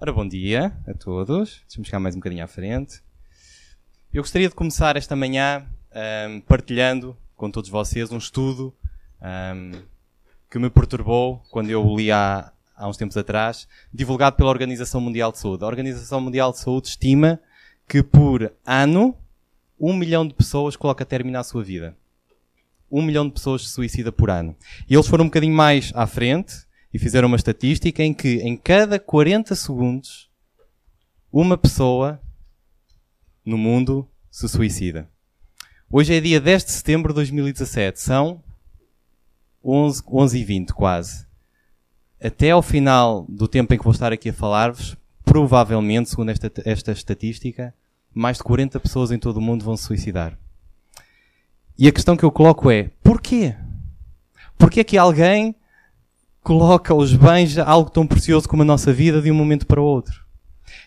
Ora, bom dia a todos. Deixa-me chegar mais um bocadinho à frente. Eu gostaria de começar esta manhã um, partilhando com todos vocês um estudo um, que me perturbou quando eu o li há, há uns tempos atrás, divulgado pela Organização Mundial de Saúde. A Organização Mundial de Saúde estima que por ano um milhão de pessoas coloca término à sua vida. Um milhão de pessoas se suicida por ano. E eles foram um bocadinho mais à frente e fizeram uma estatística em que em cada 40 segundos uma pessoa no mundo se suicida. Hoje é dia 10 de setembro de 2017. São 11, 11 e 20 quase. Até ao final do tempo em que vou estar aqui a falar-vos, provavelmente, segundo esta, esta estatística, mais de 40 pessoas em todo o mundo vão se suicidar. E a questão que eu coloco é, porquê? Porquê que alguém coloca os bens, algo tão precioso como a nossa vida, de um momento para o outro.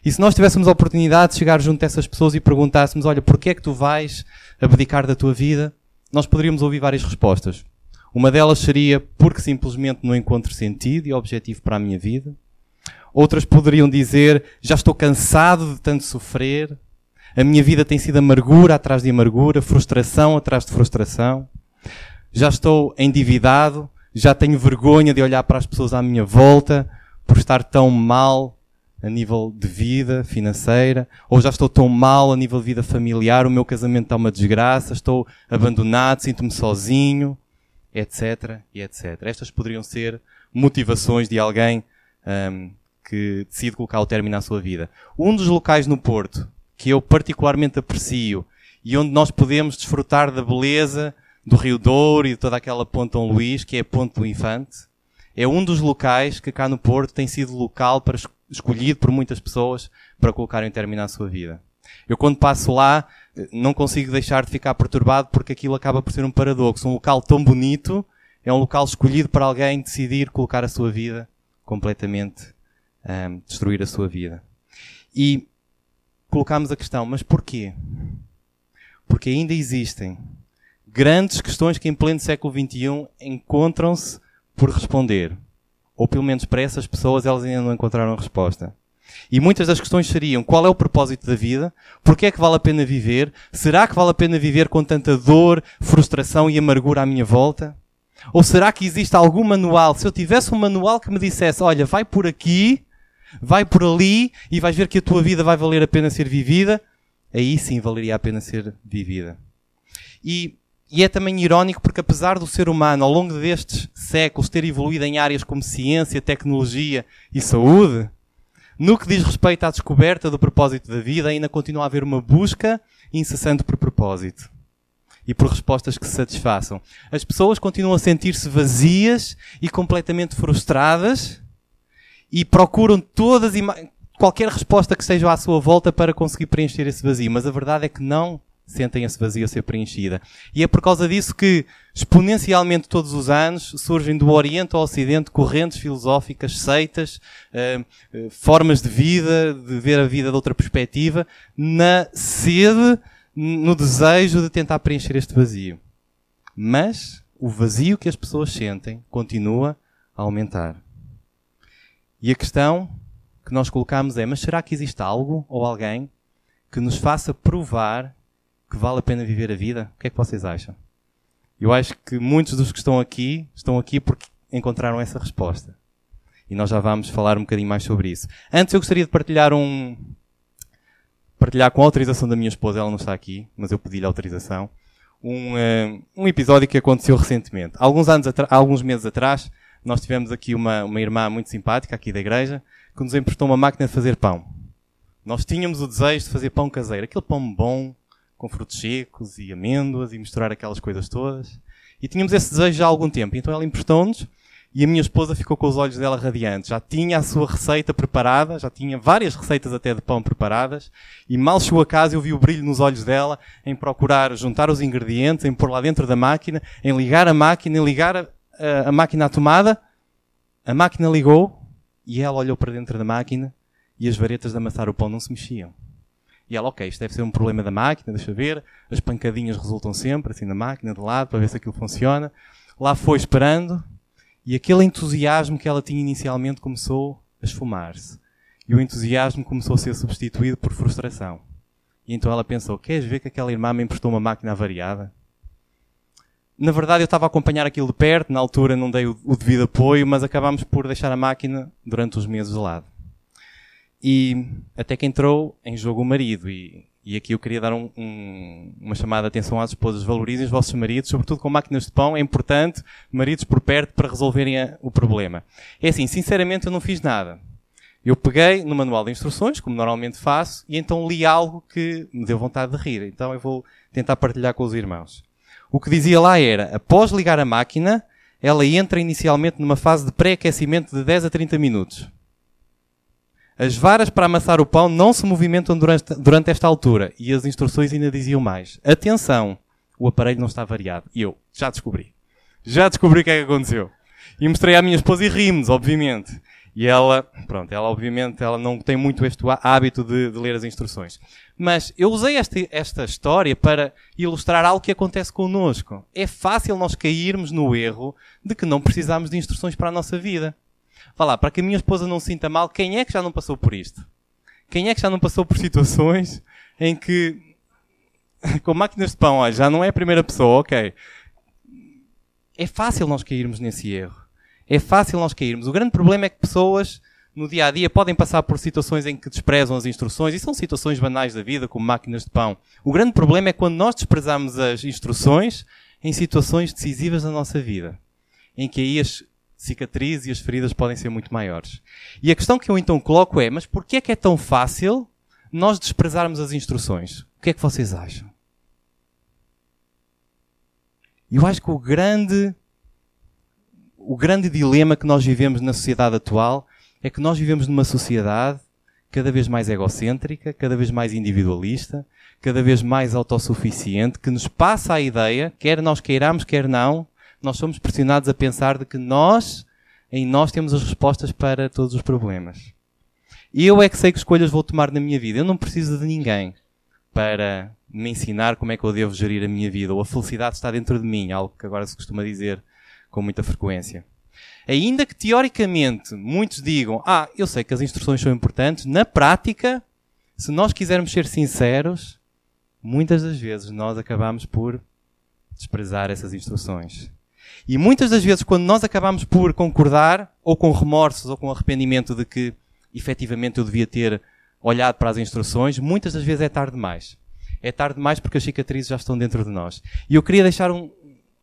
E se nós tivéssemos a oportunidade de chegar junto a essas pessoas e perguntássemos, olha, porquê é que tu vais abdicar da tua vida? Nós poderíamos ouvir várias respostas. Uma delas seria porque simplesmente não encontro sentido e objetivo para a minha vida. Outras poderiam dizer, já estou cansado de tanto sofrer. A minha vida tem sido amargura atrás de amargura, frustração atrás de frustração. Já estou endividado, já tenho vergonha de olhar para as pessoas à minha volta por estar tão mal a nível de vida financeira, ou já estou tão mal a nível de vida familiar, o meu casamento está uma desgraça, estou abandonado, sinto-me sozinho, etc, etc. Estas poderiam ser motivações de alguém um, que decide colocar o término à sua vida. Um dos locais no Porto que eu particularmente aprecio e onde nós podemos desfrutar da beleza do Rio Douro e de toda aquela Ponte Dom Luís, que é a Ponte do Infante, é um dos locais que cá no Porto tem sido local para escolhido por muitas pessoas para colocarem término à sua vida. Eu quando passo lá não consigo deixar de ficar perturbado porque aquilo acaba por ser um paradoxo. Um local tão bonito é um local escolhido para alguém decidir colocar a sua vida completamente, um, destruir a sua vida. E colocamos a questão, mas porquê? Porque ainda existem grandes questões que em pleno século XXI encontram-se por responder. Ou pelo menos para essas pessoas elas ainda não encontraram resposta. E muitas das questões seriam: qual é o propósito da vida? Porquê é que vale a pena viver? Será que vale a pena viver com tanta dor, frustração e amargura à minha volta? Ou será que existe algum manual? Se eu tivesse um manual que me dissesse: olha, vai por aqui, vai por ali e vais ver que a tua vida vai valer a pena ser vivida, aí sim valeria a pena ser vivida. E e é também irónico porque, apesar do ser humano, ao longo destes séculos, ter evoluído em áreas como ciência, tecnologia e saúde, no que diz respeito à descoberta do propósito da vida, ainda continua a haver uma busca incessante por propósito e por respostas que se satisfaçam. As pessoas continuam a sentir-se vazias e completamente frustradas e procuram todas qualquer resposta que esteja à sua volta para conseguir preencher esse vazio. Mas a verdade é que não sentem esse vazio a ser preenchida. E é por causa disso que, exponencialmente todos os anos, surgem do Oriente ao Ocidente correntes filosóficas, seitas, uh, uh, formas de vida, de ver a vida de outra perspectiva, na sede, no desejo de tentar preencher este vazio. Mas o vazio que as pessoas sentem continua a aumentar. E a questão que nós colocamos é: mas será que existe algo ou alguém que nos faça provar que vale a pena viver a vida? O que é que vocês acham? Eu acho que muitos dos que estão aqui estão aqui porque encontraram essa resposta. E nós já vamos falar um bocadinho mais sobre isso. Antes eu gostaria de partilhar um. partilhar com a autorização da minha esposa, ela não está aqui, mas eu pedi-lhe autorização. Um, uh, um episódio que aconteceu recentemente. Alguns anos alguns meses atrás, nós tivemos aqui uma, uma irmã muito simpática aqui da igreja que nos emprestou uma máquina de fazer pão. Nós tínhamos o desejo de fazer pão caseiro, aquele pão bom, com frutos secos e amêndoas e misturar aquelas coisas todas. E tínhamos esse desejo já há algum tempo. Então ela emprestou-nos e a minha esposa ficou com os olhos dela radiantes. Já tinha a sua receita preparada, já tinha várias receitas até de pão preparadas. E mal chegou a casa eu vi o brilho nos olhos dela em procurar juntar os ingredientes, em pôr lá dentro da máquina, em ligar a máquina, em ligar a, a, a máquina à tomada. A máquina ligou e ela olhou para dentro da máquina e as varetas de amassar o pão não se mexiam. E ela, ok, isto deve ser um problema da máquina, deixa ver. As pancadinhas resultam sempre, assim, na máquina, de lado, para ver se aquilo funciona. Lá foi esperando, e aquele entusiasmo que ela tinha inicialmente começou a esfumar-se. e o entusiasmo começou a ser substituído por frustração. E então ela pensou: Queres ver que aquela irmã me emprestou uma máquina variada? Na verdade, eu estava a acompanhar aquilo de perto, na altura não dei o, o devido apoio, mas acabámos por deixar a máquina durante os meses de lado. E até que entrou em jogo o marido. E, e aqui eu queria dar um, um, uma chamada de atenção às esposas. Valorizem os vossos maridos, sobretudo com máquinas de pão. É importante maridos por perto para resolverem a, o problema. É assim, sinceramente eu não fiz nada. Eu peguei no manual de instruções, como normalmente faço, e então li algo que me deu vontade de rir. Então eu vou tentar partilhar com os irmãos. O que dizia lá era, após ligar a máquina, ela entra inicialmente numa fase de pré-aquecimento de 10 a 30 minutos. As varas para amassar o pão não se movimentam durante, durante esta altura. E as instruções ainda diziam mais. Atenção, o aparelho não está variado. E eu, já descobri. Já descobri o que é que aconteceu. E mostrei à minha esposa e rimos, obviamente. E ela, pronto, ela obviamente ela não tem muito este hábito de, de ler as instruções. Mas eu usei esta, esta história para ilustrar algo que acontece connosco. É fácil nós cairmos no erro de que não precisamos de instruções para a nossa vida. Vá lá, para que a minha esposa não se sinta mal, quem é que já não passou por isto? Quem é que já não passou por situações em que, com máquinas de pão, olha, já não é a primeira pessoa, ok. É fácil nós cairmos nesse erro. É fácil nós cairmos. O grande problema é que pessoas no dia a dia podem passar por situações em que desprezam as instruções e são situações banais da vida, como máquinas de pão. O grande problema é quando nós desprezamos as instruções em situações decisivas da nossa vida, em que aí as cicatrizes e as feridas podem ser muito maiores. E a questão que eu então coloco é: mas porquê é que é tão fácil nós desprezarmos as instruções? O que é que vocês acham? Eu acho que o grande o grande dilema que nós vivemos na sociedade atual é que nós vivemos numa sociedade cada vez mais egocêntrica, cada vez mais individualista, cada vez mais autossuficiente, que nos passa a ideia, quer nós queiramos, quer não, nós somos pressionados a pensar de que nós, em nós, temos as respostas para todos os problemas. E eu é que sei que escolhas vou tomar na minha vida. Eu não preciso de ninguém para me ensinar como é que eu devo gerir a minha vida, ou a felicidade está dentro de mim, algo que agora se costuma dizer com muita frequência. Ainda que teoricamente muitos digam, ah, eu sei que as instruções são importantes, na prática, se nós quisermos ser sinceros, muitas das vezes nós acabamos por desprezar essas instruções. E muitas das vezes, quando nós acabamos por concordar, ou com remorsos, ou com arrependimento de que efetivamente eu devia ter olhado para as instruções, muitas das vezes é tarde demais. É tarde demais porque as cicatrizes já estão dentro de nós. E eu queria deixar um,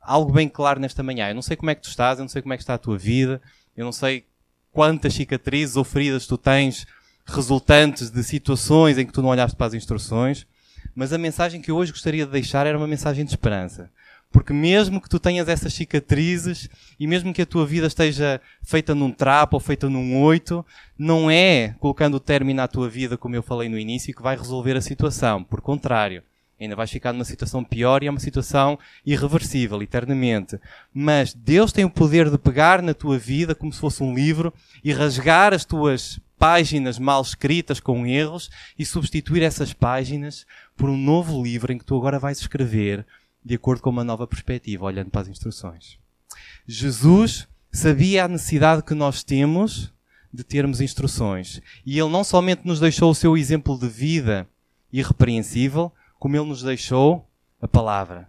algo bem claro nesta manhã. Eu não sei como é que tu estás, eu não sei como é que está a tua vida, eu não sei quantas cicatrizes ou feridas tu tens resultantes de situações em que tu não olhaste para as instruções, mas a mensagem que eu hoje gostaria de deixar era uma mensagem de esperança. Porque mesmo que tu tenhas essas cicatrizes e mesmo que a tua vida esteja feita num trapo ou feita num oito, não é colocando o término à tua vida, como eu falei no início, que vai resolver a situação. Por contrário, ainda vais ficar numa situação pior e é uma situação irreversível, eternamente. Mas Deus tem o poder de pegar na tua vida como se fosse um livro e rasgar as tuas páginas mal escritas com erros e substituir essas páginas por um novo livro em que tu agora vais escrever de acordo com uma nova perspectiva, olhando para as instruções. Jesus sabia a necessidade que nós temos de termos instruções. E ele não somente nos deixou o seu exemplo de vida irrepreensível, como Ele nos deixou a palavra.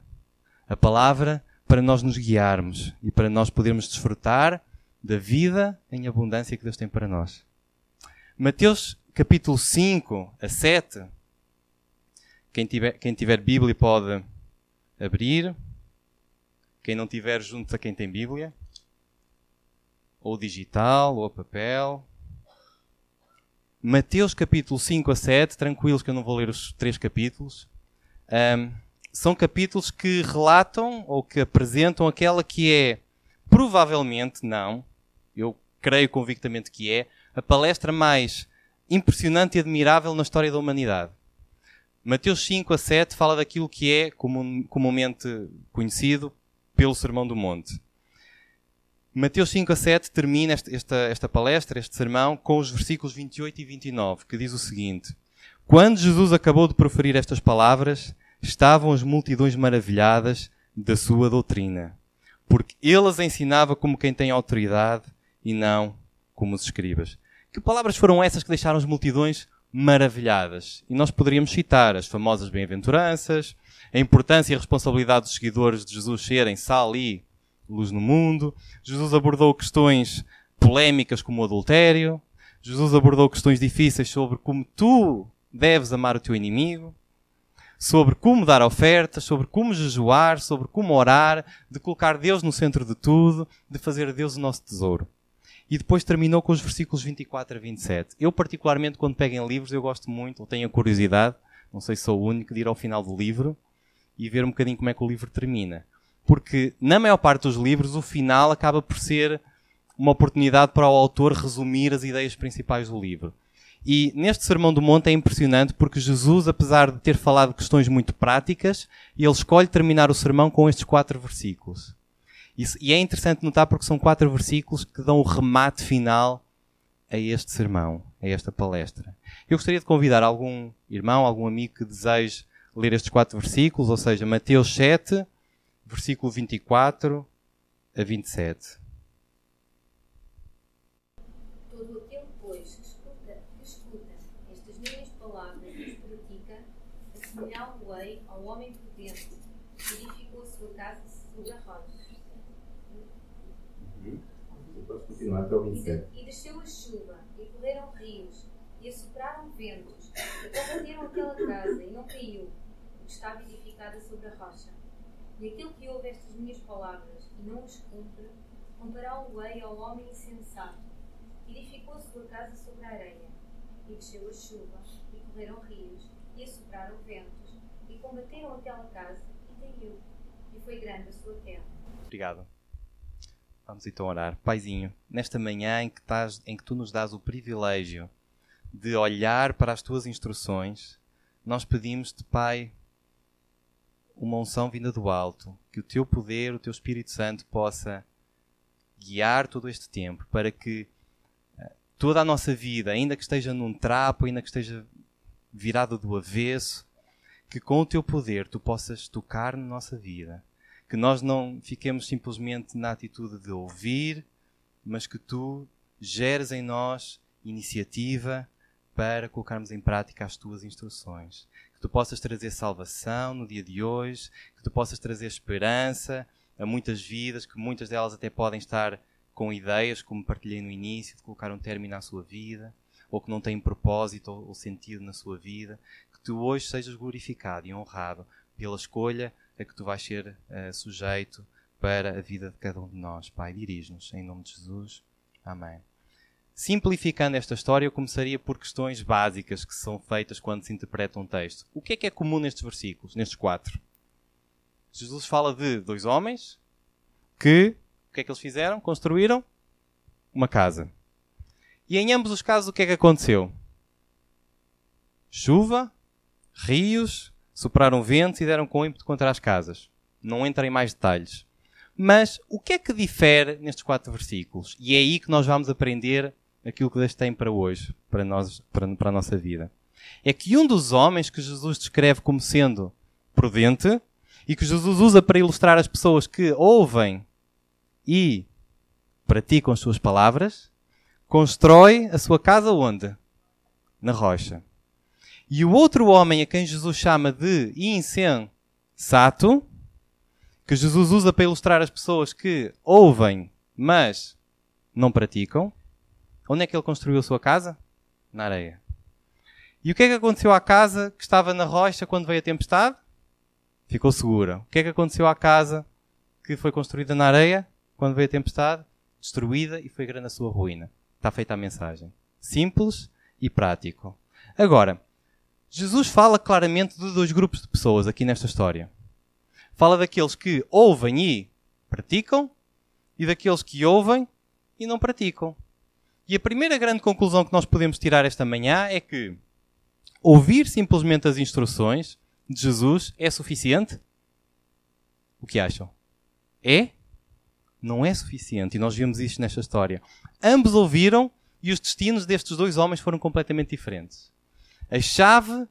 A palavra para nós nos guiarmos e para nós podermos desfrutar da vida em abundância que Deus tem para nós. Mateus capítulo 5 a 7. Quem tiver, quem tiver Bíblia pode abrir. Quem não tiver, junto a quem tem Bíblia. Ou digital, ou a papel. Mateus capítulo 5 a 7. Tranquilos que eu não vou ler os três capítulos. Um, são capítulos que relatam ou que apresentam aquela que é, provavelmente não, eu creio convictamente que é, a palestra mais impressionante e admirável na história da humanidade. Mateus 5 a 7 fala daquilo que é comumente conhecido pelo Sermão do Monte. Mateus 5 a 7 termina esta, esta palestra, este sermão, com os versículos 28 e 29, que diz o seguinte: Quando Jesus acabou de proferir estas palavras, estavam as multidões maravilhadas da sua doutrina, porque ele as ensinava como quem tem autoridade e não como os escribas. Que palavras foram essas que deixaram as multidões maravilhadas? E nós poderíamos citar as famosas bem-aventuranças, a importância e a responsabilidade dos seguidores de Jesus serem sal e luz no mundo. Jesus abordou questões polémicas como o adultério. Jesus abordou questões difíceis sobre como tu deves amar o teu inimigo, sobre como dar ofertas, sobre como jejuar, sobre como orar, de colocar Deus no centro de tudo, de fazer Deus o nosso tesouro. E depois terminou com os versículos 24 a 27. Eu, particularmente, quando pego em livros, eu gosto muito, ou tenho a curiosidade, não sei se sou o único, de ir ao final do livro e ver um bocadinho como é que o livro termina. Porque, na maior parte dos livros, o final acaba por ser uma oportunidade para o autor resumir as ideias principais do livro. E neste Sermão do Monte é impressionante porque Jesus, apesar de ter falado questões muito práticas, ele escolhe terminar o sermão com estes quatro versículos. E é interessante notar porque são quatro versículos que dão o remate final a este sermão, a esta palestra. Eu gostaria de convidar algum irmão, algum amigo que deseje ler estes quatro versículos, ou seja, Mateus 7, versículo 24 a 27. Continuar até o 27. E desceu a chuva, e correram rios, e assopraram ventos, e combateram aquela casa, e não caiu, porque estava edificada sobre a rocha. E aquele que ouve estas minhas palavras e não as cumpre, compará-lo-ei ao homem insensato, que edificou a sua casa sobre a areia. E desceu a chuva, e correram rios, e assopraram ventos, e combateram aquela casa, e caiu, e foi grande a sua queda. Obrigado. Vamos então orar. Paizinho, nesta manhã em que, estás, em que tu nos dás o privilégio de olhar para as tuas instruções, nós pedimos-te, Pai, uma unção vinda do alto, que o teu poder, o teu Espírito Santo possa guiar todo este tempo para que eh, toda a nossa vida, ainda que esteja num trapo, ainda que esteja virada do avesso, que com o teu poder tu possas tocar na nossa vida que nós não fiquemos simplesmente na atitude de ouvir, mas que tu geres em nós iniciativa para colocarmos em prática as tuas instruções. Que tu possas trazer salvação no dia de hoje, que tu possas trazer esperança a muitas vidas, que muitas delas até podem estar com ideias, como partilhei no início, de colocar um término à sua vida, ou que não têm propósito ou sentido na sua vida. Que tu hoje sejas glorificado e honrado pela escolha a que tu vais ser uh, sujeito para a vida de cada um de nós. Pai, dirige-nos em nome de Jesus. Amém. Simplificando esta história, eu começaria por questões básicas que são feitas quando se interpreta um texto. O que é que é comum nestes versículos, nestes quatro? Jesus fala de dois homens que, o que é que eles fizeram? Construíram uma casa. E em ambos os casos, o que é que aconteceu? Chuva, rios, sopraram ventos e deram com ímpeto contra as casas. Não entra em mais detalhes. Mas o que é que difere nestes quatro versículos? E é aí que nós vamos aprender aquilo que Deus tem para hoje, para, nós, para, para a nossa vida. É que um dos homens que Jesus descreve como sendo prudente e que Jesus usa para ilustrar as pessoas que ouvem e praticam as suas palavras, constrói a sua casa onde? Na rocha. E o outro homem a quem Jesus chama de insensato, que Jesus usa para ilustrar as pessoas que ouvem, mas não praticam, onde é que ele construiu a sua casa? Na areia. E o que é que aconteceu à casa que estava na rocha quando veio a tempestade? Ficou segura. O que é que aconteceu à casa que foi construída na areia quando veio a tempestade? Destruída e foi grande a sua ruína. Está feita a mensagem. Simples e prático. Agora, Jesus fala claramente de dois grupos de pessoas aqui nesta história. Fala daqueles que ouvem e praticam e daqueles que ouvem e não praticam. E a primeira grande conclusão que nós podemos tirar esta manhã é que ouvir simplesmente as instruções de Jesus é suficiente? O que acham? É? Não é suficiente. E nós vimos isto nesta história. Ambos ouviram e os destinos destes dois homens foram completamente diferentes. A chave,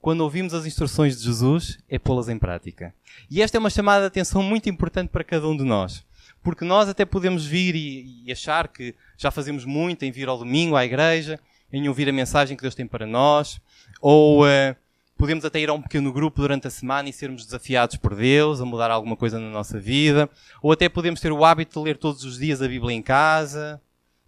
quando ouvimos as instruções de Jesus, é pô-las em prática. E esta é uma chamada de atenção muito importante para cada um de nós. Porque nós até podemos vir e, e achar que já fazemos muito em vir ao domingo à igreja, em ouvir a mensagem que Deus tem para nós, ou uh, podemos até ir a um pequeno grupo durante a semana e sermos desafiados por Deus a mudar alguma coisa na nossa vida, ou até podemos ter o hábito de ler todos os dias a Bíblia em casa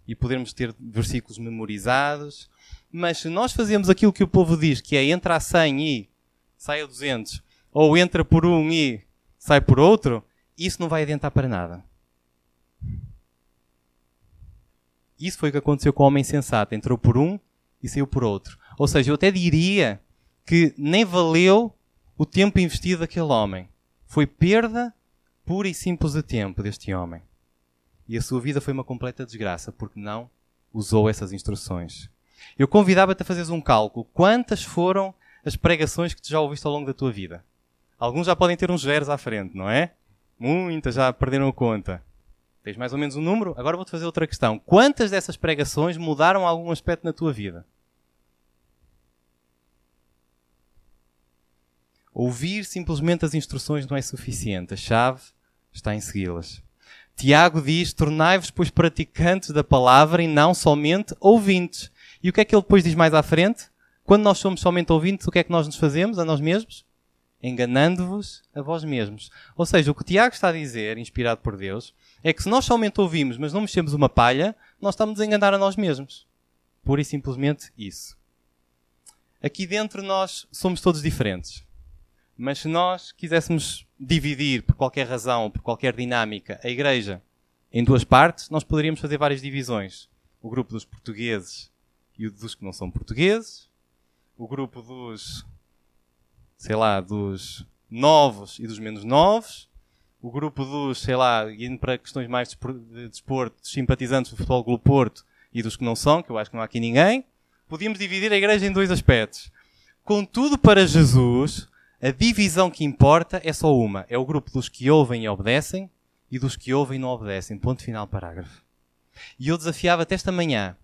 e podermos ter versículos memorizados. Mas se nós fazemos aquilo que o povo diz, que é entra a 100 e sai a 200, ou entra por um e sai por outro, isso não vai adiantar para nada. Isso foi o que aconteceu com o homem sensato. Entrou por um e saiu por outro. Ou seja, eu até diria que nem valeu o tempo investido daquele homem. Foi perda pura e simples de tempo deste homem. E a sua vida foi uma completa desgraça, porque não usou essas instruções. Eu convidava-te a fazeres um cálculo. Quantas foram as pregações que tu já ouviste ao longo da tua vida? Alguns já podem ter uns zeros à frente, não é? Muitas já perderam a conta. Tens mais ou menos um número? Agora vou-te fazer outra questão. Quantas dessas pregações mudaram algum aspecto na tua vida? Ouvir simplesmente as instruções não é suficiente. A chave está em segui-las. Tiago diz: Tornai-vos, pois, praticantes da palavra e não somente ouvintes. E o que é que ele depois diz mais à frente? Quando nós somos somente ouvintes, o que é que nós nos fazemos a nós mesmos? Enganando-vos a vós mesmos. Ou seja, o que Tiago está a dizer, inspirado por Deus, é que se nós somente ouvimos, mas não mexemos uma palha, nós estamos a enganar a nós mesmos. Pura e simplesmente isso. Aqui dentro nós somos todos diferentes. Mas se nós quiséssemos dividir, por qualquer razão, por qualquer dinâmica, a igreja em duas partes, nós poderíamos fazer várias divisões. O grupo dos portugueses e dos que não são portugueses. O grupo dos, sei lá, dos novos e dos menos novos o grupo dos, sei lá, indo para questões mais de desporto, simpatizantes do Futebol Clube Porto e dos que não são, que eu acho que não há aqui ninguém, podíamos dividir a igreja em dois aspectos. Contudo, para Jesus, a divisão que importa é só uma. É o grupo dos que ouvem e obedecem e dos que ouvem e não obedecem. Ponto final, parágrafo. E eu desafiava-te esta manhã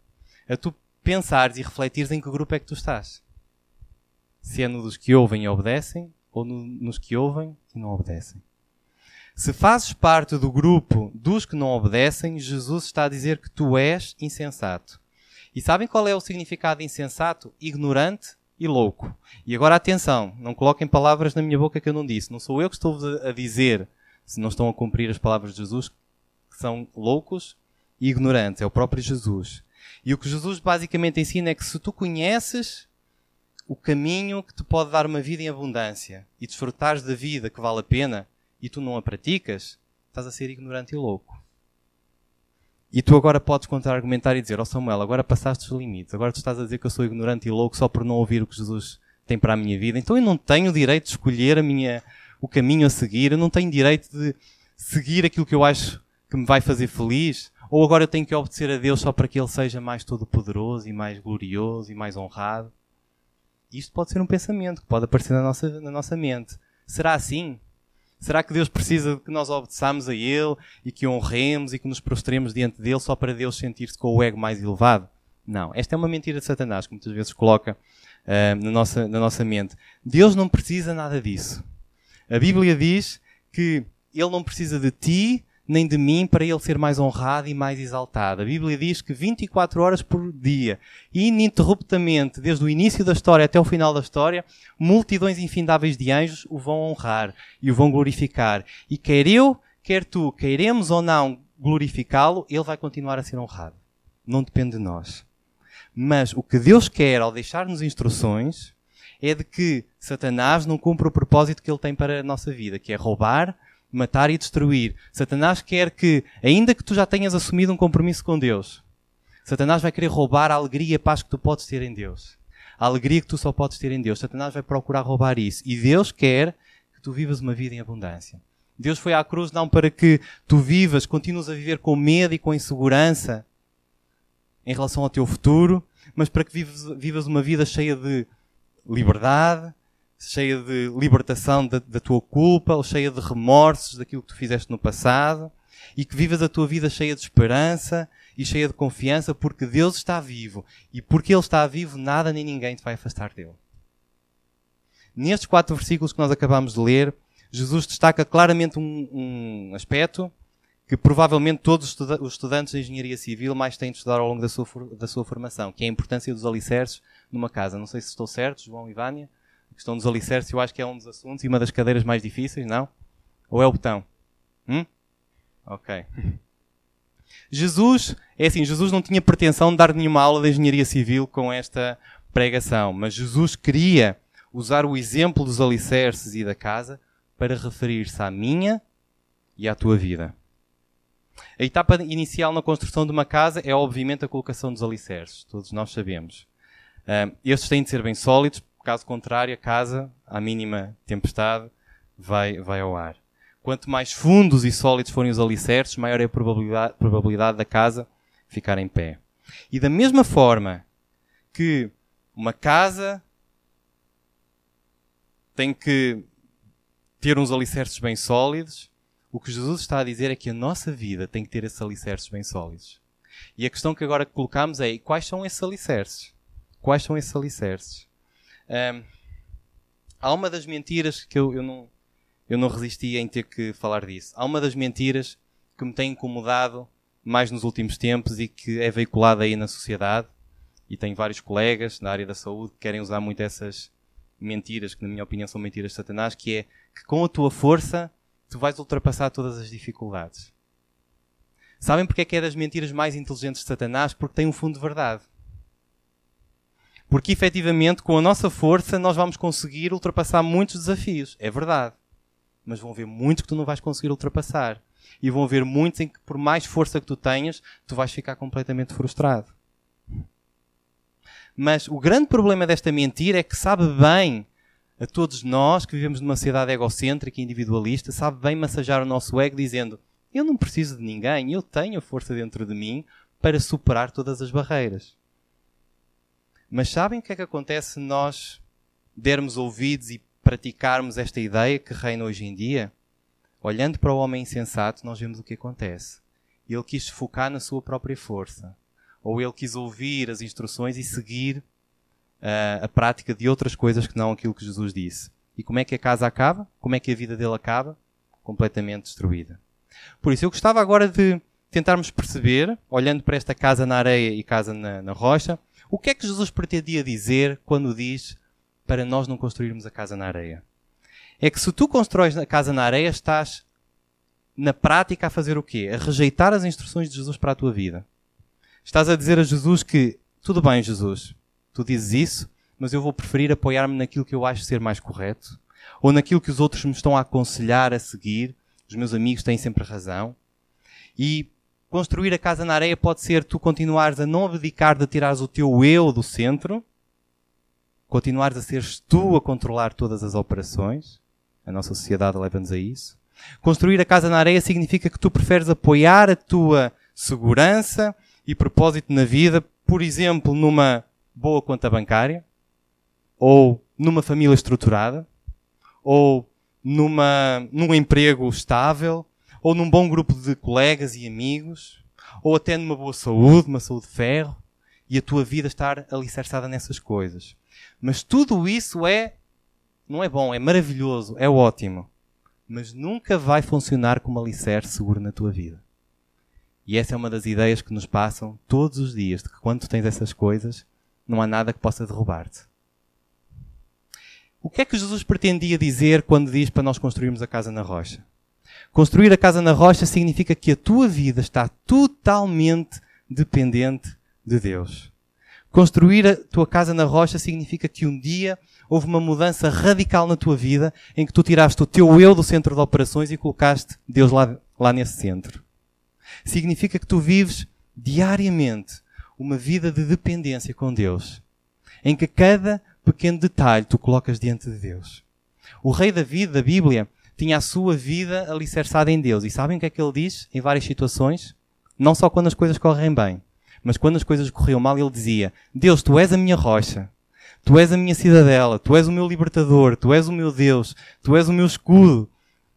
a tu pensares e refletires em que grupo é que tu estás. Se é no dos que ouvem e obedecem ou no, nos que ouvem e não obedecem. Se fazes parte do grupo dos que não obedecem, Jesus está a dizer que tu és insensato. E sabem qual é o significado de insensato? Ignorante e louco. E agora atenção, não coloquem palavras na minha boca que eu não disse. Não sou eu que estou a dizer, se não estão a cumprir as palavras de Jesus, que são loucos e ignorantes. É o próprio Jesus. E o que Jesus basicamente ensina é que se tu conheces o caminho que te pode dar uma vida em abundância e desfrutares da vida que vale a pena, e tu não a praticas, estás a ser ignorante e louco. E tu agora podes contra-argumentar e dizer, ó oh Samuel, agora passaste os limites, agora tu estás a dizer que eu sou ignorante e louco só por não ouvir o que Jesus tem para a minha vida, então eu não tenho o direito de escolher a minha, o caminho a seguir, eu não tenho direito de seguir aquilo que eu acho que me vai fazer feliz, ou agora eu tenho que obedecer a Deus só para que Ele seja mais todo-poderoso e mais glorioso e mais honrado. Isto pode ser um pensamento que pode aparecer na nossa, na nossa mente. Será assim? Será que Deus precisa que nós obedeçamos a Ele e que honremos e que nos prostremos diante dele só para Deus sentir-se com o ego mais elevado? Não. Esta é uma mentira de Satanás que muitas vezes coloca uh, na, nossa, na nossa mente. Deus não precisa nada disso. A Bíblia diz que Ele não precisa de ti nem de mim para ele ser mais honrado e mais exaltado. A Bíblia diz que 24 horas por dia, ininterruptamente, desde o início da história até o final da história, multidões infindáveis de anjos o vão honrar e o vão glorificar. E quer eu, quer tu, queiremos ou não glorificá-lo, ele vai continuar a ser honrado. Não depende de nós. Mas o que Deus quer ao deixar-nos instruções é de que Satanás não cumpra o propósito que ele tem para a nossa vida, que é roubar, matar e destruir. Satanás quer que, ainda que tu já tenhas assumido um compromisso com Deus, Satanás vai querer roubar a alegria e a paz que tu podes ter em Deus. A alegria que tu só podes ter em Deus. Satanás vai procurar roubar isso. E Deus quer que tu vivas uma vida em abundância. Deus foi à cruz não para que tu vivas, continues a viver com medo e com insegurança em relação ao teu futuro, mas para que vivas, vivas uma vida cheia de liberdade, cheia de libertação da, da, tua culpa, ou cheia de remorsos daquilo que tu fizeste no passado, e que vivas a tua vida cheia de esperança e cheia de confiança, porque Deus está vivo, e porque Ele está vivo, nada nem ninguém te vai afastar dele. Nestes quatro versículos que nós acabamos de ler, Jesus destaca claramente um, um aspecto que provavelmente todos os estudantes de engenharia civil mais têm de estudar ao longo da sua, da sua formação, que é a importância dos alicerces numa casa. Não sei se estou certo, João e Vânia. Questão dos alicerces eu acho que é um dos assuntos e uma das cadeiras mais difíceis, não? Ou é o botão? Hum? Ok. Jesus, é assim, Jesus não tinha pretensão de dar nenhuma aula de engenharia civil com esta pregação, mas Jesus queria usar o exemplo dos alicerces e da casa para referir-se à minha e à tua vida. A etapa inicial na construção de uma casa é, obviamente, a colocação dos alicerces. Todos nós sabemos. Uh, estes têm de ser bem sólidos, caso contrário, a casa, à mínima tempestade, vai, vai ao ar. Quanto mais fundos e sólidos forem os alicerces, maior é a probabilidade, probabilidade da casa ficar em pé. E da mesma forma que uma casa tem que ter uns alicerces bem sólidos, o que Jesus está a dizer é que a nossa vida tem que ter esses alicerces bem sólidos. E a questão que agora colocamos é: quais são esses alicerces? Quais são esses alicerces? Um, há uma das mentiras que eu, eu, não, eu não resisti em ter que falar disso. Há uma das mentiras que me tem incomodado mais nos últimos tempos e que é veiculada aí na sociedade. E tenho vários colegas na área da saúde que querem usar muito essas mentiras, que na minha opinião são mentiras de Satanás, que é que com a tua força tu vais ultrapassar todas as dificuldades. Sabem porque é que é das mentiras mais inteligentes de Satanás? Porque tem um fundo de verdade. Porque efetivamente, com a nossa força, nós vamos conseguir ultrapassar muitos desafios. É verdade. Mas vão haver muitos que tu não vais conseguir ultrapassar. E vão haver muitos em que, por mais força que tu tenhas, tu vais ficar completamente frustrado. Mas o grande problema desta mentira é que sabe bem a todos nós que vivemos numa sociedade egocêntrica e individualista, sabe bem massajar o nosso ego dizendo: Eu não preciso de ninguém, eu tenho a força dentro de mim para superar todas as barreiras. Mas sabem o que é que acontece se nós dermos ouvidos e praticarmos esta ideia que reina hoje em dia? Olhando para o homem insensato, nós vemos o que acontece. Ele quis focar na sua própria força ou ele quis ouvir as instruções e seguir uh, a prática de outras coisas que não aquilo que Jesus disse. E como é que a casa acaba? Como é que a vida dele acaba? Completamente destruída. Por isso, eu gostava agora de tentarmos perceber, olhando para esta casa na areia e casa na, na rocha, o que é que Jesus pretendia dizer quando diz para nós não construirmos a casa na areia? É que se tu constróis a casa na areia, estás na prática a fazer o quê? A rejeitar as instruções de Jesus para a tua vida. Estás a dizer a Jesus que, tudo bem, Jesus, tu dizes isso, mas eu vou preferir apoiar-me naquilo que eu acho ser mais correto, ou naquilo que os outros me estão a aconselhar a seguir. Os meus amigos têm sempre razão. E construir a casa na areia pode ser tu continuares a não abdicar de tirares o teu eu do centro, continuares a seres tu a controlar todas as operações. A nossa sociedade leva-nos a isso. Construir a casa na areia significa que tu preferes apoiar a tua segurança e propósito na vida, por exemplo, numa boa conta bancária, ou numa família estruturada, ou numa, num emprego estável, ou num bom grupo de colegas e amigos, ou até numa boa saúde, uma saúde de ferro, e a tua vida estar alicerçada nessas coisas. Mas tudo isso é, não é bom, é maravilhoso, é ótimo. Mas nunca vai funcionar como alicerce seguro na tua vida. E essa é uma das ideias que nos passam todos os dias, de que quando tens essas coisas, não há nada que possa derrubar-te. O que é que Jesus pretendia dizer quando diz para nós construirmos a casa na rocha? Construir a casa na rocha significa que a tua vida está totalmente dependente de Deus. Construir a tua casa na rocha significa que um dia houve uma mudança radical na tua vida em que tu tiraste o teu eu do centro de operações e colocaste Deus lá, lá nesse centro significa que tu vives diariamente uma vida de dependência com Deus, em que cada pequeno detalhe tu colocas diante de Deus. O rei David da Bíblia tinha a sua vida alicerçada em Deus. E sabem o que é que ele diz em várias situações? Não só quando as coisas correm bem, mas quando as coisas corriam mal, ele dizia: Deus, tu és a minha rocha, tu és a minha cidadela, tu és o meu libertador, tu és o meu Deus, tu és o meu escudo,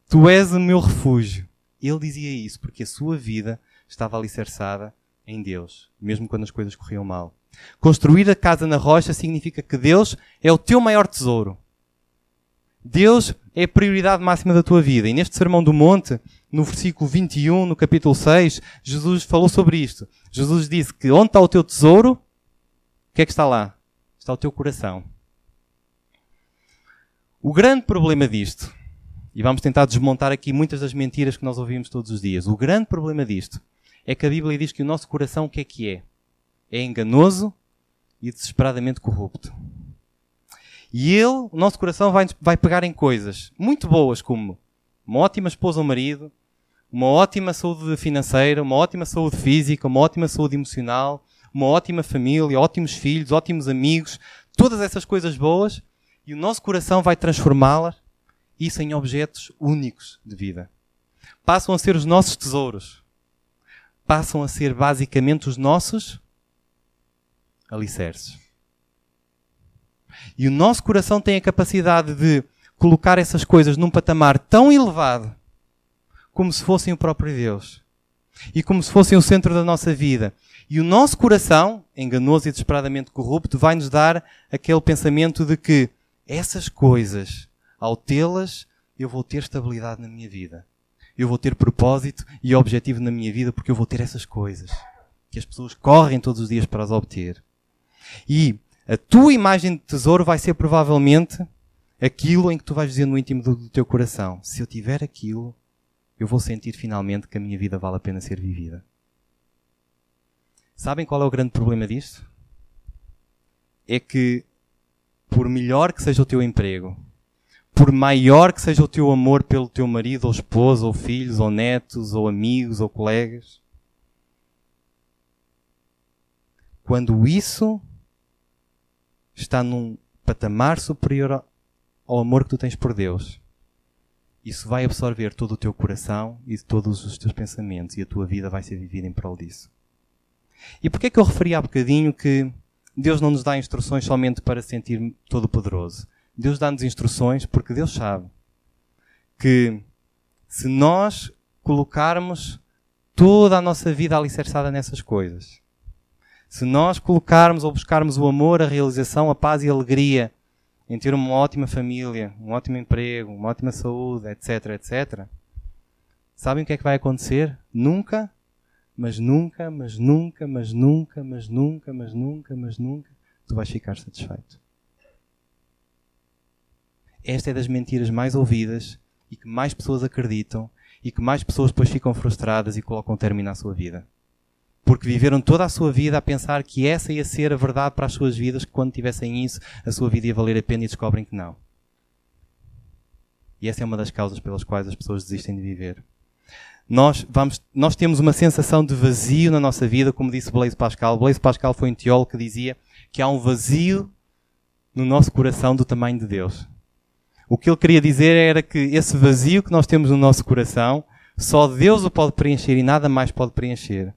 tu és o meu refúgio. Ele dizia isso porque a sua vida estava alicerçada em Deus, mesmo quando as coisas corriam mal. Construir a casa na rocha significa que Deus é o teu maior tesouro. Deus é a prioridade máxima da tua vida. E neste Sermão do Monte, no versículo 21, no capítulo 6, Jesus falou sobre isto. Jesus disse que onde está o teu tesouro, o que é que está lá? Está o teu coração. O grande problema disto, e vamos tentar desmontar aqui muitas das mentiras que nós ouvimos todos os dias. O grande problema disto é que a Bíblia diz que o nosso coração o que é que é? É enganoso e desesperadamente corrupto. E ele, o nosso coração, vai, vai pegar em coisas muito boas, como uma ótima esposa ou marido, uma ótima saúde financeira, uma ótima saúde física, uma ótima saúde emocional, uma ótima família, ótimos filhos, ótimos amigos, todas essas coisas boas, e o nosso coração vai transformá-las isso em objetos únicos de vida. Passam a ser os nossos tesouros. Passam a ser basicamente os nossos alicerces. E o nosso coração tem a capacidade de colocar essas coisas num patamar tão elevado como se fossem o próprio Deus e como se fossem o centro da nossa vida. E o nosso coração, enganoso e desesperadamente corrupto, vai nos dar aquele pensamento de que essas coisas, ao tê-las, eu vou ter estabilidade na minha vida. Eu vou ter propósito e objetivo na minha vida porque eu vou ter essas coisas que as pessoas correm todos os dias para as obter. E a tua imagem de tesouro vai ser provavelmente aquilo em que tu vais dizer no íntimo do, do teu coração: se eu tiver aquilo, eu vou sentir finalmente que a minha vida vale a pena ser vivida. Sabem qual é o grande problema disto? É que, por melhor que seja o teu emprego, por maior que seja o teu amor pelo teu marido, ou esposa, ou filhos, ou netos, ou amigos, ou colegas, quando isso está num patamar superior ao amor que tu tens por Deus, isso vai absorver todo o teu coração e todos os teus pensamentos e a tua vida vai ser vivida em prol disso. E porquê é que eu referi há bocadinho que Deus não nos dá instruções somente para sentir todo poderoso? Deus dá-nos instruções porque Deus sabe que se nós colocarmos toda a nossa vida alicerçada nessas coisas, se nós colocarmos ou buscarmos o amor, a realização, a paz e a alegria em ter uma ótima família, um ótimo emprego, uma ótima saúde, etc, etc, sabem o que é que vai acontecer? Nunca, mas nunca, mas nunca, mas nunca, mas nunca, mas nunca, mas nunca, tu vais ficar satisfeito. Esta é das mentiras mais ouvidas e que mais pessoas acreditam e que mais pessoas depois ficam frustradas e colocam término à sua vida porque viveram toda a sua vida a pensar que essa ia ser a verdade para as suas vidas, que quando tivessem isso, a sua vida ia valer a pena e descobrem que não. E essa é uma das causas pelas quais as pessoas desistem de viver. Nós, vamos, nós temos uma sensação de vazio na nossa vida, como disse Blaise Pascal. Blaise Pascal foi um teólogo que dizia que há um vazio no nosso coração do tamanho de Deus. O que ele queria dizer era que esse vazio que nós temos no nosso coração, só Deus o pode preencher e nada mais pode preencher.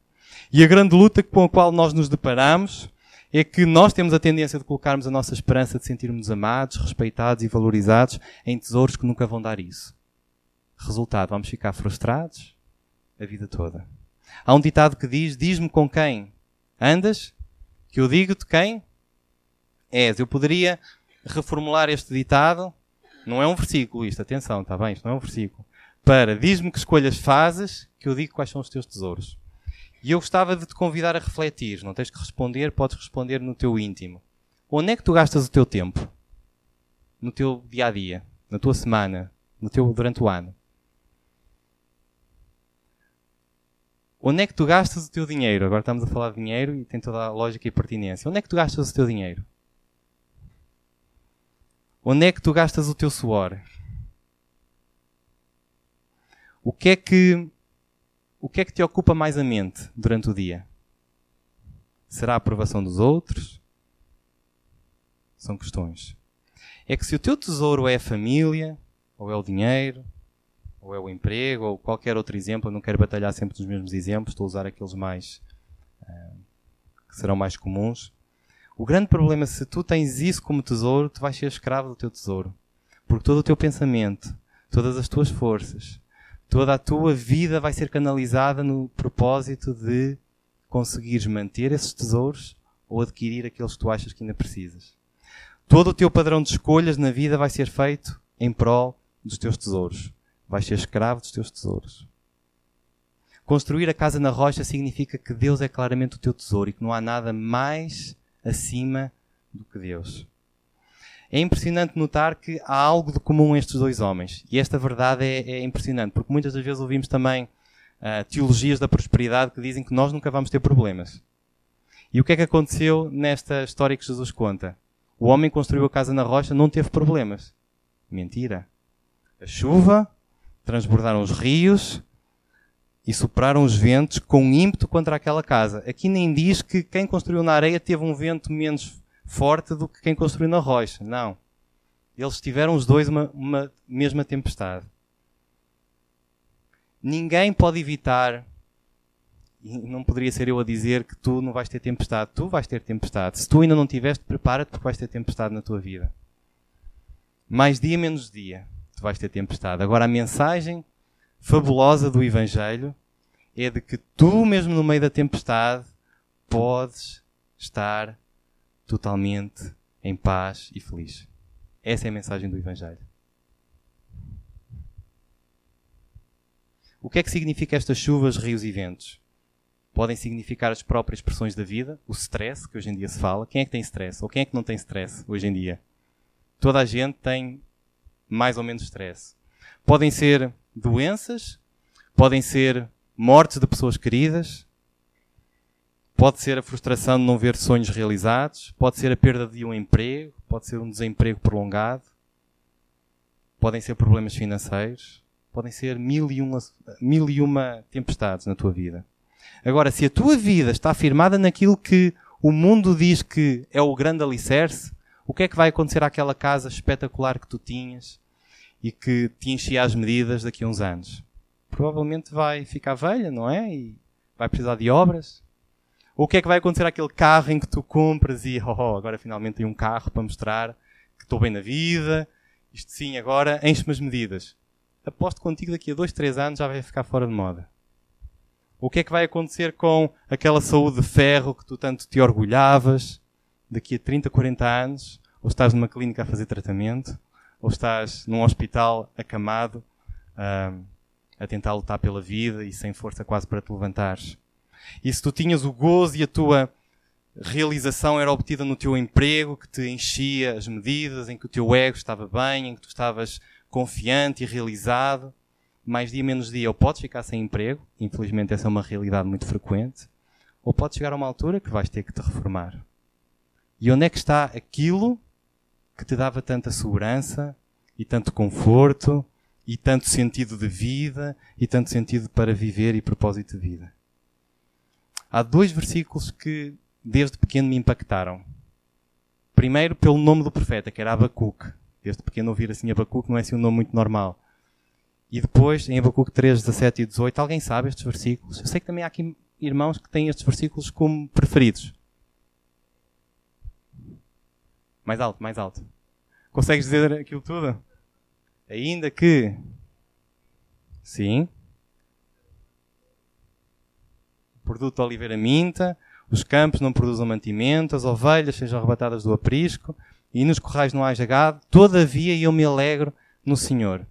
E a grande luta com a qual nós nos deparamos é que nós temos a tendência de colocarmos a nossa esperança de sentirmos amados, respeitados e valorizados em tesouros que nunca vão dar isso. Resultado, vamos ficar frustrados a vida toda. Há um ditado que diz: Diz-me com quem andas, que eu digo-te quem és. Eu poderia reformular este ditado, não é um versículo isto, atenção, está bem, isto não é um versículo, para diz-me que escolhas fazes, que eu digo quais são os teus tesouros. E eu gostava de te convidar a refletir. Não tens que responder, podes responder no teu íntimo. Onde é que tu gastas o teu tempo? No teu dia a dia, na tua semana, no teu durante o ano. Onde é que tu gastas o teu dinheiro? Agora estamos a falar de dinheiro e tem toda a lógica e pertinência. Onde é que tu gastas o teu dinheiro? Onde é que tu gastas o teu suor? O que é que o que é que te ocupa mais a mente durante o dia? Será a aprovação dos outros? São questões. É que se o teu tesouro é a família, ou é o dinheiro, ou é o emprego, ou qualquer outro exemplo, eu não quero batalhar sempre dos mesmos exemplos, estou a usar aqueles mais uh, que serão mais comuns. O grande problema, se tu tens isso como tesouro, tu vais ser escravo do teu tesouro. Porque todo o teu pensamento, todas as tuas forças, toda a tua vida vai ser canalizada no propósito de conseguires manter esses tesouros ou adquirir aqueles que tu achas que ainda precisas. Todo o teu padrão de escolhas na vida vai ser feito em prol dos teus tesouros. Vais ser escravo dos teus tesouros. Construir a casa na rocha significa que Deus é claramente o teu tesouro e que não há nada mais acima do que Deus. É impressionante notar que há algo de comum a estes dois homens. E esta verdade é, é impressionante, porque muitas das vezes ouvimos também uh, teologias da prosperidade que dizem que nós nunca vamos ter problemas. E o que é que aconteceu nesta história que Jesus conta? O homem construiu a casa na rocha, não teve problemas. Mentira. A chuva, transbordaram os rios e superaram os ventos com ímpeto contra aquela casa. Aqui nem diz que quem construiu na areia teve um vento menos forte do que quem construiu na rocha. Não. Eles tiveram os dois uma, uma mesma tempestade. Ninguém pode evitar, e não poderia ser eu a dizer que tu não vais ter tempestade. Tu vais ter tempestade. Se tu ainda não tiveste, prepara-te porque vais ter tempestade na tua vida. Mais dia, menos dia, tu vais ter tempestade. Agora, a mensagem fabulosa do Evangelho é de que tu, mesmo no meio da tempestade, podes estar totalmente em paz e feliz. Essa é a mensagem do Evangelho. O que é que significa estas chuvas, rios e ventos? Podem significar as próprias pressões da vida, o stress que hoje em dia se fala. Quem é que tem stress? Ou quem é que não tem stress hoje em dia? Toda a gente tem mais ou menos stress. Podem ser doenças, podem ser mortes de pessoas queridas, Pode ser a frustração de não ver sonhos realizados, pode ser a perda de um emprego, pode ser um desemprego prolongado, podem ser problemas financeiros, podem ser mil e uma, mil e uma tempestades na tua vida. Agora, se a tua vida está firmada naquilo que o mundo diz que é o grande alicerce, o que é que vai acontecer àquela casa espetacular que tu tinhas e que te enchia as medidas daqui a uns anos? Provavelmente vai ficar velha, não é? E vai precisar de obras, o que é que vai acontecer àquele carro em que tu compras e, oh, oh agora finalmente tenho um carro para mostrar que estou bem na vida, isto sim, agora enche-me as medidas. Aposto contigo daqui a dois, três anos já vai ficar fora de moda. O que é que vai acontecer com aquela saúde de ferro que tu tanto te orgulhavas daqui a 30, 40 anos? Ou estás numa clínica a fazer tratamento? Ou estás num hospital acamado uh, a tentar lutar pela vida e sem força quase para te levantares? E se tu tinhas o gozo e a tua realização era obtida no teu emprego, que te enchia as medidas, em que o teu ego estava bem, em que tu estavas confiante e realizado, mais dia menos dia, ou podes ficar sem emprego, infelizmente essa é uma realidade muito frequente, ou podes chegar a uma altura que vais ter que te reformar. E onde é que está aquilo que te dava tanta segurança e tanto conforto e tanto sentido de vida e tanto sentido para viver e propósito de vida? Há dois versículos que desde pequeno me impactaram. Primeiro, pelo nome do profeta, que era Abacuque. Desde pequeno ouvir assim Abacuque não é assim um nome muito normal. E depois, em Abacuque 3, 17 e 18, alguém sabe estes versículos? Eu sei que também há aqui irmãos que têm estes versículos como preferidos. Mais alto, mais alto. Consegues dizer aquilo tudo? Ainda que. Sim produto de oliveira minta, os campos não produzam mantimento, as ovelhas sejam arrebatadas do aprisco, e nos corrais não haja gado, todavia eu me alegro no Senhor.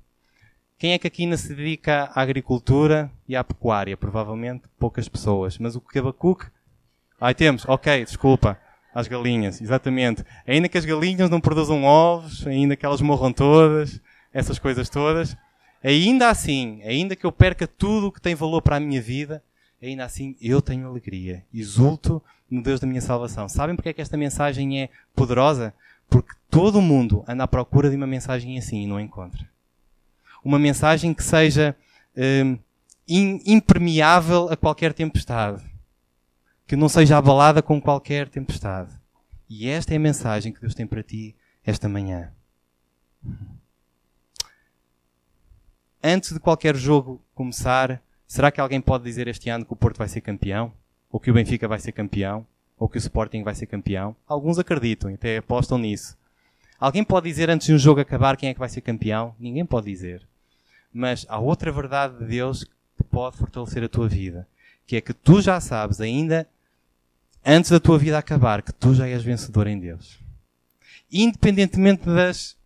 Quem é que aqui ainda se dedica à agricultura e à pecuária? Provavelmente poucas pessoas. Mas o que Abacuque... Ai, temos. Ok, desculpa. As galinhas, exatamente. Ainda que as galinhas não produzam ovos, ainda que elas morram todas, essas coisas todas, ainda assim, ainda que eu perca tudo o que tem valor para a minha vida, ainda assim eu tenho alegria, exulto no Deus da minha salvação. Sabem porque é que esta mensagem é poderosa? Porque todo o mundo anda à procura de uma mensagem assim e não encontra. Uma mensagem que seja hum, impermeável a qualquer tempestade. Que não seja abalada com qualquer tempestade. E esta é a mensagem que Deus tem para ti esta manhã. Antes de qualquer jogo começar, Será que alguém pode dizer este ano que o Porto vai ser campeão? Ou que o Benfica vai ser campeão? Ou que o Sporting vai ser campeão? Alguns acreditam, até apostam nisso. Alguém pode dizer antes de um jogo acabar quem é que vai ser campeão? Ninguém pode dizer. Mas há outra verdade de Deus que pode fortalecer a tua vida. Que é que tu já sabes, ainda antes da tua vida acabar, que tu já és vencedor em Deus. Independentemente das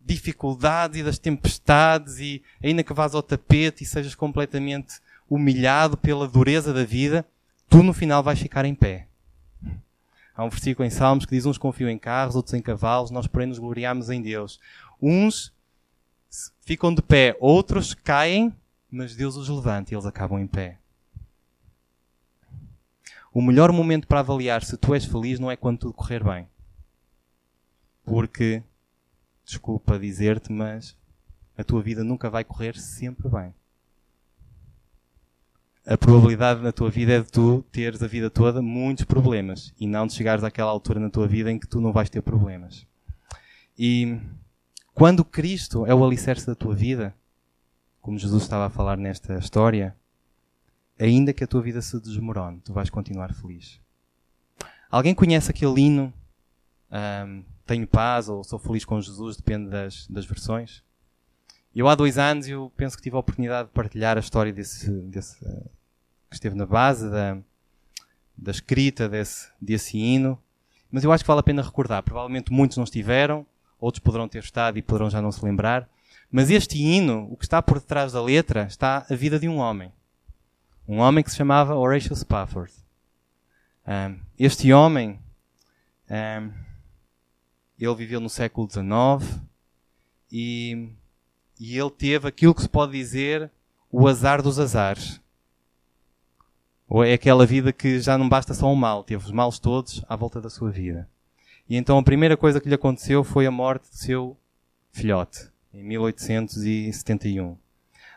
dificuldades e das tempestades e ainda que vás ao tapete e sejas completamente humilhado pela dureza da vida, tu no final vais ficar em pé. Há um versículo em Salmos que diz: Uns confiam em carros, outros em cavalos, nós, porém, nos gloriamos em Deus. Uns ficam de pé, outros caem, mas Deus os levanta e eles acabam em pé. O melhor momento para avaliar se tu és feliz não é quando tudo correr bem. Porque, desculpa dizer-te, mas a tua vida nunca vai correr sempre bem a probabilidade na tua vida é de tu teres a vida toda muitos problemas e não de chegares àquela altura na tua vida em que tu não vais ter problemas. E quando Cristo é o alicerce da tua vida, como Jesus estava a falar nesta história, ainda que a tua vida se desmorone, tu vais continuar feliz. Alguém conhece aquele hino? Um, tenho paz ou sou feliz com Jesus, depende das, das versões. Eu há dois anos eu penso que tive a oportunidade de partilhar a história desse, desse, que esteve na base da, da escrita desse, desse hino. Mas eu acho que vale a pena recordar. Provavelmente muitos não estiveram, outros poderão ter estado e poderão já não se lembrar. Mas este hino, o que está por detrás da letra, está a vida de um homem. Um homem que se chamava Horatio Spafford. Um, este homem, um, ele viveu no século XIX e, e ele teve aquilo que se pode dizer o azar dos azares. Ou é aquela vida que já não basta só o mal, teve os males todos à volta da sua vida. E então a primeira coisa que lhe aconteceu foi a morte do seu filhote, em 1871.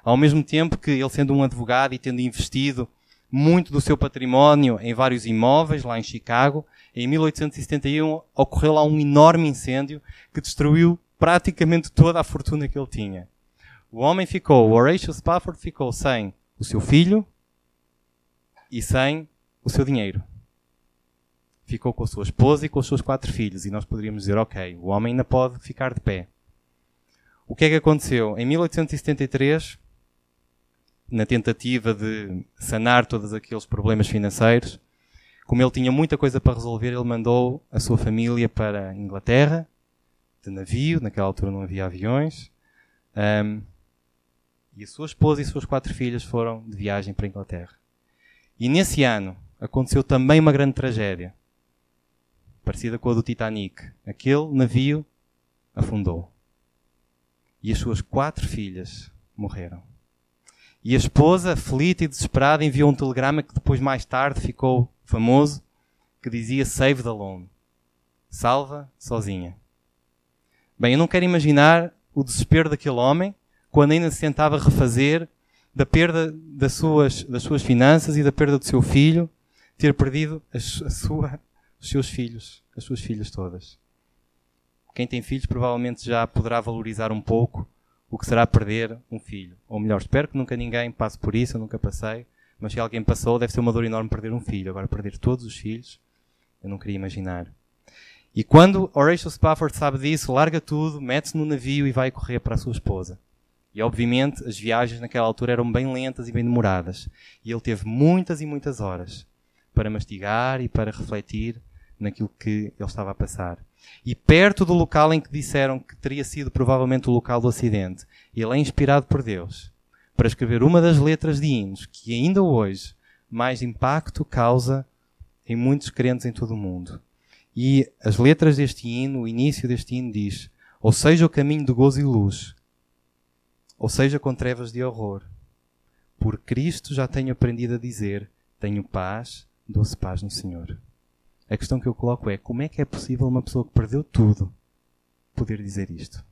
Ao mesmo tempo que ele sendo um advogado e tendo investido muito do seu património em vários imóveis lá em Chicago, em 1871 ocorreu lá um enorme incêndio que destruiu praticamente toda a fortuna que ele tinha. O homem ficou, o Horatio Spafford ficou sem o seu filho, e sem o seu dinheiro. Ficou com a sua esposa e com os seus quatro filhos. E nós poderíamos dizer, ok, o homem ainda pode ficar de pé. O que é que aconteceu? Em 1873, na tentativa de sanar todos aqueles problemas financeiros, como ele tinha muita coisa para resolver, ele mandou a sua família para a Inglaterra, de navio, naquela altura não havia aviões, um, e a sua esposa e as suas quatro filhas foram de viagem para a Inglaterra. E nesse ano aconteceu também uma grande tragédia, parecida com a do Titanic. Aquele navio afundou. E as suas quatro filhas morreram. E a esposa, aflita e desesperada, enviou um telegrama que depois, mais tarde, ficou famoso, que dizia Save the Alone. Salva sozinha. Bem, eu não quero imaginar o desespero daquele homem quando ainda se tentava refazer da perda das suas, das suas finanças e da perda do seu filho, ter perdido a, sua, os seus filhos, as suas filhas todas. Quem tem filhos provavelmente já poderá valorizar um pouco o que será perder um filho. Ou melhor, espero que nunca ninguém passe por isso, eu nunca passei, mas se alguém passou, deve ser uma dor enorme perder um filho. Agora, perder todos os filhos, eu não queria imaginar. E quando Horatio Spafford sabe disso, larga tudo, mete-se no navio e vai correr para a sua esposa. E obviamente as viagens naquela altura eram bem lentas e bem demoradas. E ele teve muitas e muitas horas para mastigar e para refletir naquilo que ele estava a passar. E perto do local em que disseram que teria sido provavelmente o local do acidente, ele é inspirado por Deus para escrever uma das letras de hinos que ainda hoje mais impacto causa em muitos crentes em todo o mundo. E as letras deste hino, o início deste hino diz: Ou seja, o caminho de gozo e luz, ou seja, com trevas de horror. Por Cristo já tenho aprendido a dizer: tenho paz, doce paz no Senhor. A questão que eu coloco é: como é que é possível uma pessoa que perdeu tudo poder dizer isto?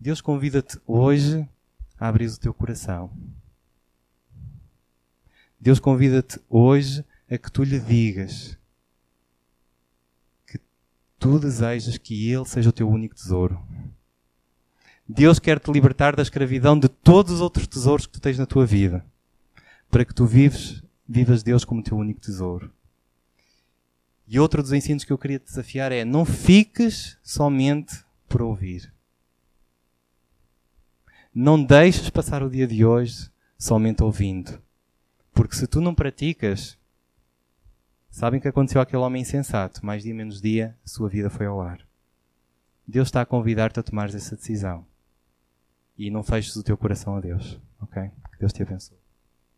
Deus convida-te hoje a abrir o teu coração. Deus convida-te hoje a que tu lhe digas que tu desejas que Ele seja o teu único tesouro. Deus quer te libertar da escravidão de todos os outros tesouros que tu tens na tua vida, para que tu vives, vivas Deus como teu único tesouro. E outro dos ensinos que eu queria te desafiar é: não fiques somente por ouvir. Não deixes passar o dia de hoje somente ouvindo. Porque se tu não praticas, sabem que aconteceu àquele homem insensato. Mais dia menos dia, a sua vida foi ao ar. Deus está a convidar-te a tomar essa decisão. E não feches o teu coração a Deus. Ok? Que Deus te abençoe.